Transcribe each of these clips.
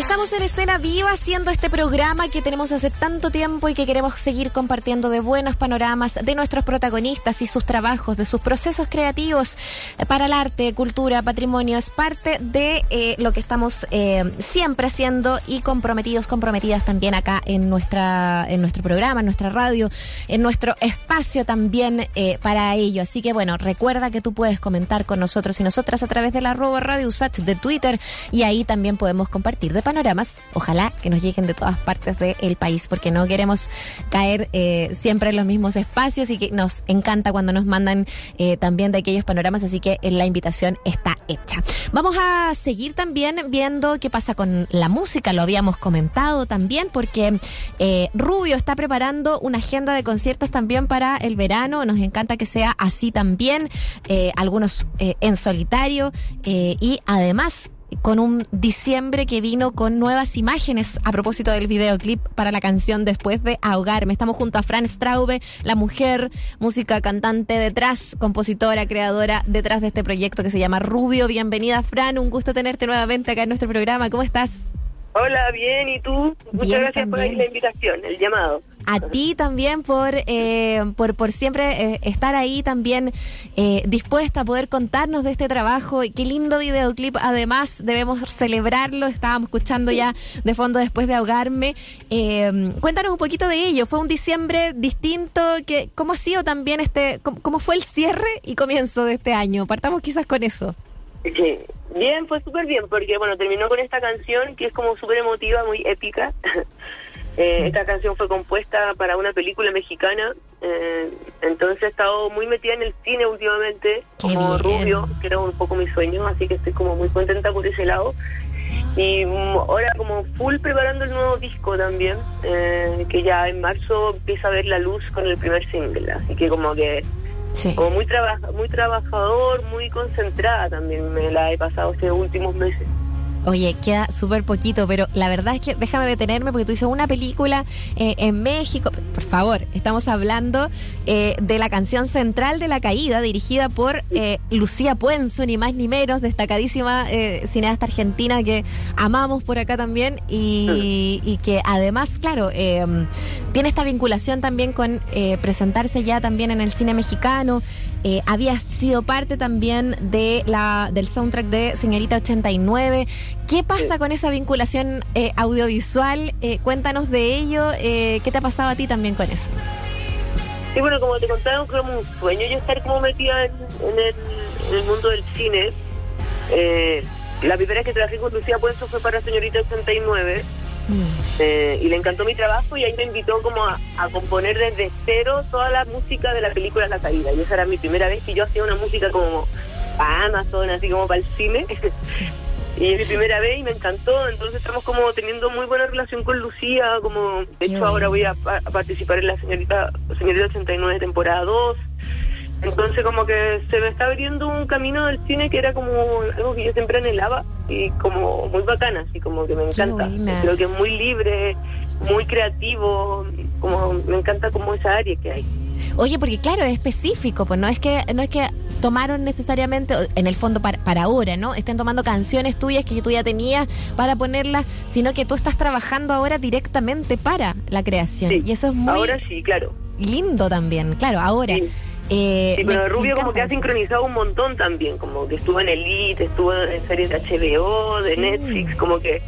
Estamos en escena viva haciendo este programa que tenemos hace tanto tiempo y que queremos seguir compartiendo de buenos panoramas de nuestros protagonistas y sus trabajos, de sus procesos creativos para el arte, cultura, patrimonio. Es parte de eh, lo que estamos eh, siempre haciendo y comprometidos, comprometidas también acá en nuestra, en nuestro programa, en nuestra radio, en nuestro espacio también eh, para ello. Así que bueno, recuerda que tú puedes comentar con nosotros y nosotras a través de la arroba radio Usach de Twitter y ahí también podemos compartir de panoramas. Ojalá que nos lleguen de todas partes del país, porque no queremos caer eh, siempre en los mismos espacios y que nos encanta cuando nos mandan eh, también de aquellos panoramas, así que la invitación está hecha. Vamos a seguir también viendo qué pasa con la música, lo habíamos comentado también, porque eh, Rubio está preparando una agenda de conciertos también para el verano, nos encanta que sea así también, algunos en solitario y además con un diciembre que vino con nuevas imágenes a propósito del videoclip para la canción Después de ahogarme. Estamos junto a Fran Straube, la mujer, música cantante detrás, compositora, creadora detrás de este proyecto que se llama Rubio. Bienvenida Fran, un gusto tenerte nuevamente acá en nuestro programa. ¿Cómo estás? Hola, bien, ¿y tú? Muchas gracias por la invitación, el llamado. A ti también por, eh, por, por siempre eh, estar ahí también eh, dispuesta a poder contarnos de este trabajo. Y qué lindo videoclip, además, debemos celebrarlo. Estábamos escuchando ya de fondo después de ahogarme. cuéntanos un poquito de ello. Fue un diciembre distinto. Que, ¿Cómo ha sido también este, cómo fue el cierre y comienzo de este año? Partamos quizás con eso. Bien, fue súper bien, porque bueno, terminó con esta canción que es como súper emotiva, muy épica. eh, esta canción fue compuesta para una película mexicana, eh, entonces he estado muy metida en el cine últimamente, como Rubio, que era un poco mi sueño, así que estoy como muy contenta por ese lado. Y mm, ahora como full preparando el nuevo disco también, eh, que ya en marzo empieza a ver la luz con el primer single, así que como que como muy, muy trabajador, muy concentrada también me la he pasado estos últimos meses. Oye, queda súper poquito, pero la verdad es que déjame detenerme porque tú dices una película eh, en México. Por favor, estamos hablando eh, de la canción central de la caída, dirigida por eh, Lucía Puenzo, ni más ni menos, destacadísima cineasta argentina que amamos por acá también y, y que además, claro, tiene esta vinculación también con presentarse ya también en el cine mexicano. Eh, había sido parte también de la del soundtrack de Señorita 89. ¿Qué pasa con esa vinculación eh, audiovisual? Eh, cuéntanos de ello. ¿Qué te ha pasado a ti también con eso? Sí, bueno, como te contaba, como un sueño yo estar como metida en, el, mundo del cine. la primera vez que trabajé con Lucía Puenzo fue para Señorita 89 eh, y le encantó mi trabajo y ahí me invitó como a, componer desde cero toda la música de la película La Caída. Y esa era mi primera vez que yo hacía una música como para Amazon, así como para el cine. y es mi primera vez y me encantó. Entonces estamos como teniendo muy buena relación con Lucía. como De hecho ahora voy a, participar en la señorita, señorita 89 temporada 2. Entonces como que se me está abriendo un camino del cine que era como algo que yo siempre anhelaba y como muy bacana, así como que me encanta. Creo que es muy libre, muy creativo, como me encanta como esa área que hay. Oye, porque claro, es específico, pues no es que no es que tomaron necesariamente en el fondo para, para ahora, ¿no? Estén tomando canciones tuyas que tú ya tenías para ponerlas, sino que tú estás trabajando ahora directamente para la creación. y eso es muy Ahora sí, claro. Lindo también, claro, ahora. Eh, sí, pero Rubio como que ha sincronizado un montón también, como que estuvo en Elite, estuvo en series de HBO, de Netflix, como que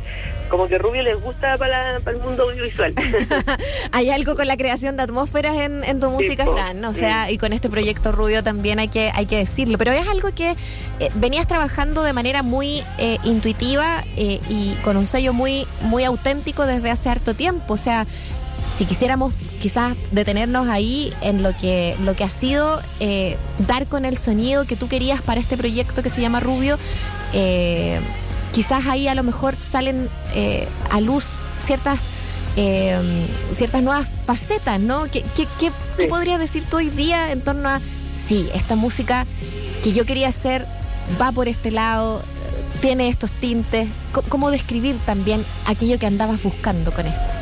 como que Rubio les gusta para, el mundo audiovisual. hay algo con la creación de atmósferas en, tu música, Fran, o sea, y con este proyecto Rubio también hay que, hay que decirlo, pero es algo que eh, venías trabajando de manera muy eh, intuitiva y con un sello muy, muy auténtico desde hace harto tiempo, o sea, si quisiéramos quizás detenernos ahí en lo que, lo que ha sido eh, dar con el sonido que tú querías para este proyecto que se llama Rubio, eh, quizás ahí a lo mejor salen eh, a luz ciertas ciertas nuevas facetas, ¿no? ¿Qué, qué, podrías decir tú hoy día en torno a, sí, esta música que yo quería hacer va por este lado, tiene estos tintes? ¿Cómo describir también aquello que andabas buscando con esto?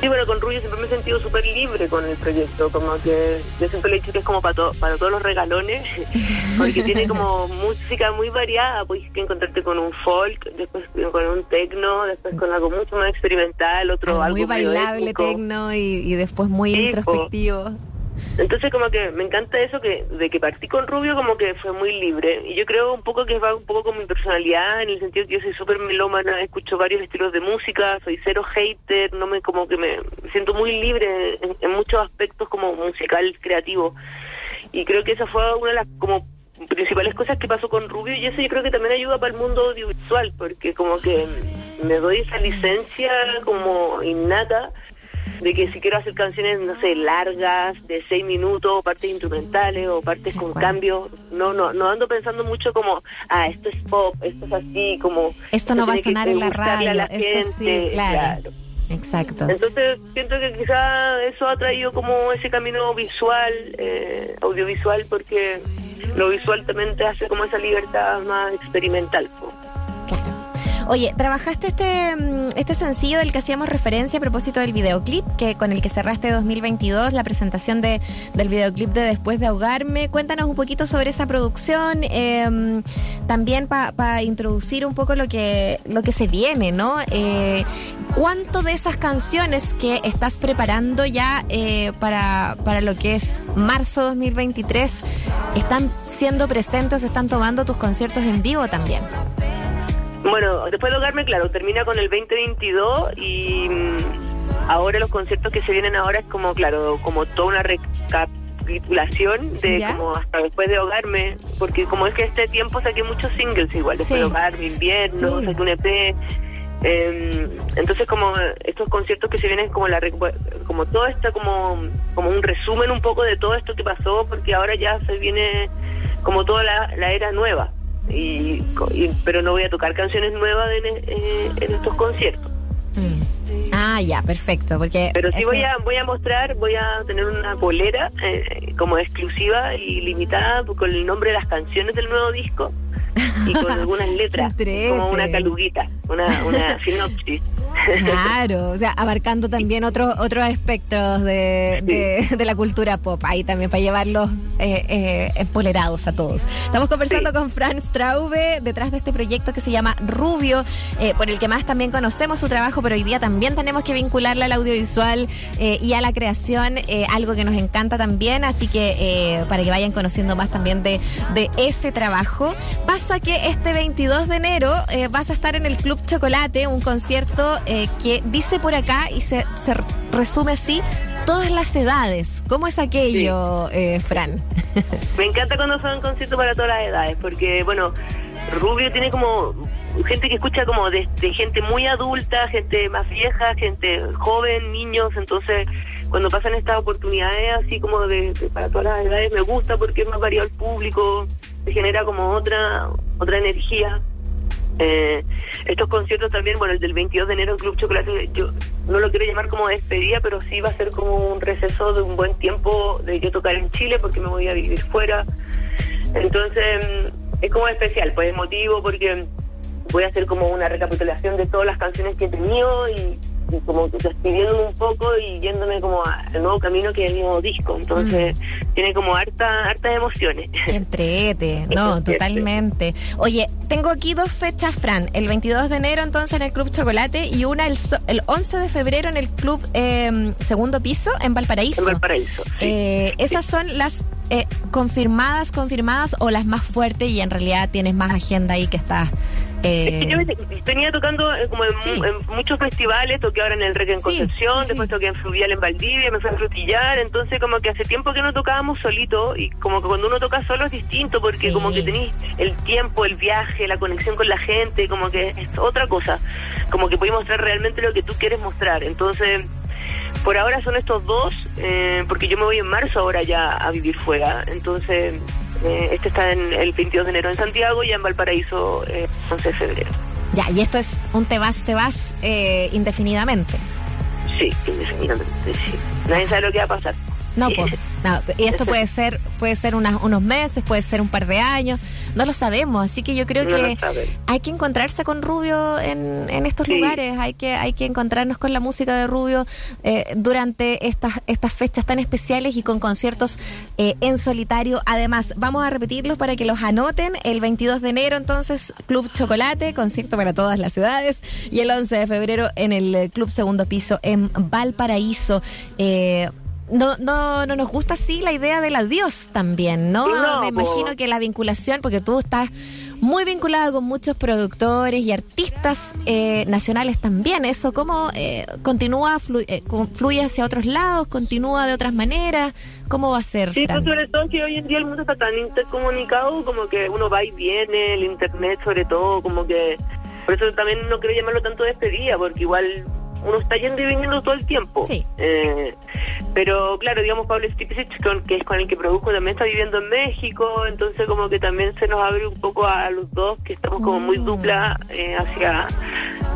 Sí, bueno, con Rubio siempre me he sentido súper libre con el proyecto, como que yo siempre le he dicho que es como para, para todos los regalones, porque tiene como música muy variada, puedes encontrarte con un folk, después con un techno, después con algo mucho más experimental, otro Ah, algo muy bailable tecno y, y después muy Sí, po. Entonces como que me encanta eso que de que partí con Rubio como que fue muy libre. Y yo creo un poco que va un poco con mi personalidad en el sentido que yo soy súper melómana, escucho varios estilos de música, soy cero hater, no me como que me siento muy libre en, en muchos aspectos como musical creativo. Y creo que esa fue una de las como principales cosas que pasó con Rubio y eso yo creo que también ayuda para el mundo audiovisual porque como que me doy esa licencia como innata de que si quiero hacer canciones, no sé, largas, de seis minutos, o partes instrumentales o partes con cambios, no, no, no ando pensando mucho como, ah, esto es pop, esto es así, como... Esto no va a sonar en la radio, esto sí, gente, claro. Exacto. Entonces siento que quizá eso ha traído como ese camino visual, eh, audiovisual, porque lo visual también te hace como esa libertad más experimental. Claro. Oye, trabajaste este, mm, este sencillo del que hacíamos referencia a propósito del videoclip, que con el que cerraste 2022, la presentación de, del videoclip de Después de ahogarme. Cuéntanos un poquito sobre esa producción, eh, también para introducir un poco lo que, lo que se viene, ¿no? Eh, ¿Cuánto de esas canciones que estás preparando ya eh, para, para lo que es marzo 2023 están siendo presentes, están tomando tus conciertos en vivo también? Bueno, después de ahogarme, claro, termina con el 2022 y mm, ahora los conciertos que se vienen ahora es como, claro, como toda una recapitulación de ¿Ya? como hasta después de ahogarme, porque como es que este tiempo saqué muchos singles igual, después Sí. de ahogarme, invierno, Sí. saqué un EP. eh, entonces como estos conciertos que se vienen como la como todo está como como un resumen un poco de todo esto que pasó porque ahora ya se viene como toda la, la era nueva y, y- pero no voy a tocar canciones nuevas en, eh, en estos conciertos. Mm. Ah, ya, perfecto, porque pero sí voy a voy a mostrar voy a tener una bolera eh, como exclusiva y limitada con el nombre de las canciones del nuevo disco y con algunas letras como una caluguita una una sinopsis Claro, o sea, abarcando también otros otros aspectos de, de, de la cultura pop, ahí también para llevarlos eh, eh, empolerados a todos. Estamos conversando Sí. con Fran Straube detrás de este proyecto que se llama Rubio, eh, por el que más también conocemos su trabajo, pero hoy día también tenemos que vincularla al audiovisual eh, y a la creación, algo que nos encanta también, así que para que vayan conociendo más también de, de ese trabajo. Pasa que este 22 de enero vas a estar en el Club Chocolate, un concierto eh, que dice por acá y se, se resume así, todas las edades. ¿Cómo es aquello, eh, Fran? Me encanta cuando son conciertos para todas las edades, porque, bueno, Rubio tiene como gente que escucha como de, de gente muy adulta, gente más vieja, gente joven, niños, entonces cuando pasan estas oportunidades así como de, de para todas las edades me gusta porque es más variado el público, se genera como otra otra energía. Eh, estos conciertos también, bueno, el del 22 de enero en Club Chocolate, yo no lo quiero llamar como despedida, pero sí va a ser como un receso de un buen tiempo de yo tocar en Chile porque me voy a vivir fuera. Entonces, mm, es como especial, pues emotivo porque voy a hacer como una recapitulación de todas las canciones que he tenido y como despidiéndome un poco y yéndome como al nuevo camino que es el nuevo disco. Entonces, tiene como harta, hartas emociones. Entrete, no, totalmente. Oye, tengo aquí dos fechas, Fran. El 22 de enero entonces en el Club Chocolate y una el, so- el 11 de febrero en el Club eh, Segundo Piso en Valparaíso. En Valparaíso. sí. Eh, esas son las eh, confirmadas, confirmadas o las más fuertes y en realidad tienes más agenda ahí que está... Es eh, que yo ve- venía tocando eh, como en, Sí. en muchos festivales, toqué ahora en el Rec en Sí, Concepción, sí, después toqué en Fluvial en Valdivia, me fui a Frutillar, entonces como que hace tiempo que no tocábamos solito y como que cuando uno toca solo es distinto porque como que tenéis el tiempo, el viaje, la conexión con la gente, como que es otra cosa, como que podéis mostrar realmente lo que tú quieres mostrar, entonces... Por ahora son estos dos, eh, porque yo me voy en marzo ahora ya a vivir fuera. Entonces, eh, este está en el 22 de enero en Santiago y en Valparaíso eh, 11 de febrero. ya, y esto es un te vas, te vas eh, indefinidamente. Sí, indefinidamente, sí. Nadie sabe lo que va a pasar. No, pues, no, y esto puede ser, puede ser unos meses, puede ser un par de años, no lo sabemos, así que yo creo que hay que encontrarse con Rubio en, en estos lugares, hay que, hay que encontrarnos con la música de Rubio eh, durante estas, estas fechas tan especiales y con conciertos eh, en solitario. Además, vamos a repetirlos para que los anoten. El 22 de enero, entonces, Club Chocolate, concierto para todas las ciudades. Y el 11 de febrero en el Club Segundo Piso en Valparaíso. Eh, no, no, no nos gusta así la idea del adiós también, ¿no? Me imagino que la vinculación, porque tú estás muy vinculado con muchos productores y artistas eh, nacionales también. ¿Eso cómo eh, continúa, eh, fluye hacia otros lados, continúa de otras maneras? ¿Cómo va a ser? Sí, pues sobre todo que hoy en día el mundo está tan intercomunicado como que uno va y viene, el internet sobre todo, como que... Por eso también no quiero llamarlo tanto despedida, porque igual uno está yendo y viniendo todo el tiempo. Sí. Eh, pero claro, digamos, Pablo Stipicic, que es con el que produjo, también está viviendo en México, entonces como que también se nos abre un poco a los dos, que estamos como muy mm. dupla eh, hacia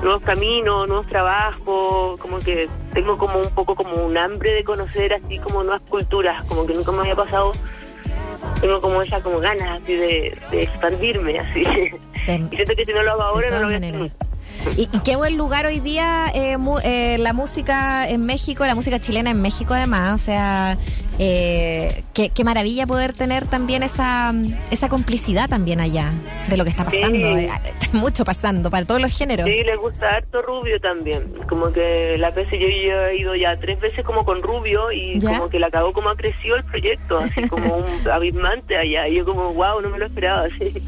nuevos caminos, nuevos trabajos, como que tengo como un poco como un hambre de conocer así como nuevas culturas, como que nunca me había pasado tengo como esa como ganas así de, expandirme así y siento que si no lo hago ahora no lo voy a hacer nunca y, qué buen lugar hoy día eh, eh, la música en México, la música chilena en México además. O sea, eh, qué, maravilla poder tener también esa, esa complicidad también allá de lo que está pasando. Está mucho pasando para todos los géneros. Sí, le gusta harto Rubio también. Como que la veces yo, he ido ya tres veces como con Rubio y como que la acabó como ha crecido el proyecto, así como un abismante allá. Y yo como, wow, no me lo esperaba así.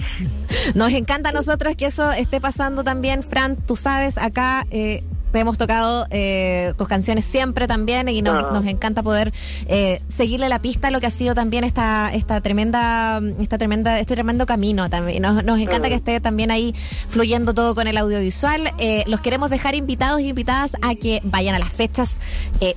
Nos encanta a nosotros que eso esté pasando también, Fran. Tú sabes, acá eh, te hemos tocado eh, tus canciones siempre también y nos, ah. nos encanta poder eh, seguirle la pista a lo que ha sido también esta esta tremenda esta tremenda este tremendo camino también. Nos, nos encanta que ah. esté también ahí fluyendo todo con el audiovisual. Eh, los queremos dejar invitados y invitadas a que vayan a las fechas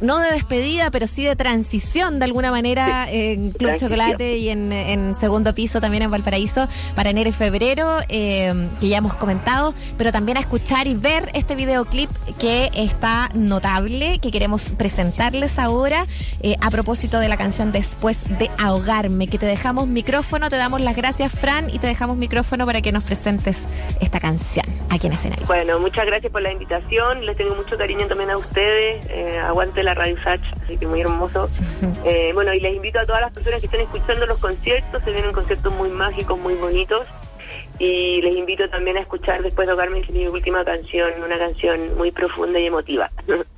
no de despedida pero sí de transición de alguna manera en Club Chocolate y en, en, segundo piso también en Valparaíso para enero y febrero que ya hemos comentado. Pero también a escuchar y ver este videoclip que que está notable, que queremos presentarles ahora eh, a propósito de la canción Después de ahogarme, que te dejamos micrófono, te damos las gracias Fran y te dejamos micrófono para que nos presentes esta canción aquí en escenario. Bueno, muchas gracias por la invitación, les tengo mucho cariño también a ustedes, eh, aguante la Radio Sach, así que muy hermoso. Eh, bueno, y les invito a todas las personas que estén escuchando los conciertos, se vienen conciertos muy mágicos, muy bonitos y les invito también a escuchar después de tocarme mi última canción, una canción muy profunda y emotiva.